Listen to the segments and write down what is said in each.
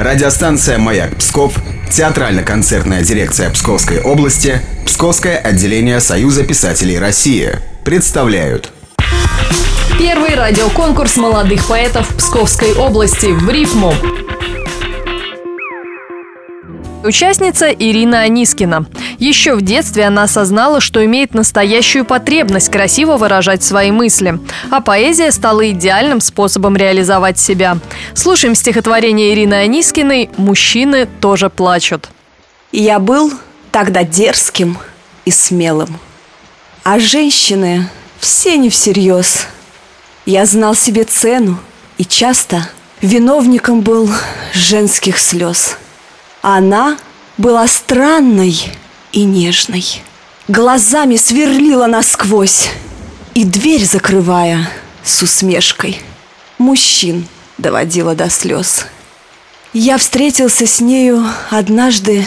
Радиостанция «Маяк Псков», театрально-концертная дирекция Псковской области, Псковское отделение Союза писателей России представляют Первый радиоконкурс молодых поэтов Псковской области в рифму. Участница Ирина Анискина. Еще в детстве она осознала, что имеет настоящую потребность красиво выражать свои мысли, а поэзия стала идеальным способом реализовать себя. Слушаем стихотворение Ирины Анискиной «Мужчины тоже плачут». Я был тогда дерзким и смелым, а женщины все не всерьез. Я знал себе цену и часто виновником был женских слез – она была странной и нежной. Глазами сверлила насквозь и дверь закрывая с усмешкой. Мужчин доводила до слез. Я встретился с нею однажды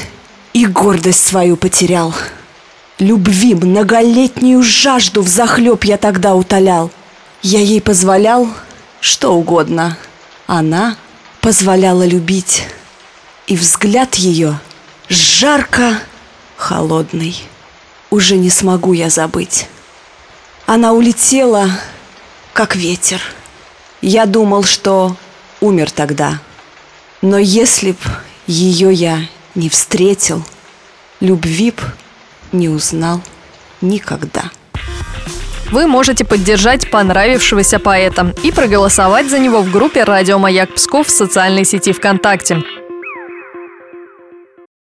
и гордость свою потерял. Любви многолетнюю жажду в захлеб я тогда утолял. Я ей позволял что угодно. Она позволяла любить и взгляд ее жарко холодный. Уже не смогу я забыть. Она улетела, как ветер. Я думал, что умер тогда. Но если б ее я не встретил, любви б не узнал никогда. Вы можете поддержать понравившегося поэта и проголосовать за него в группе «Радио Маяк Псков» в социальной сети ВКонтакте.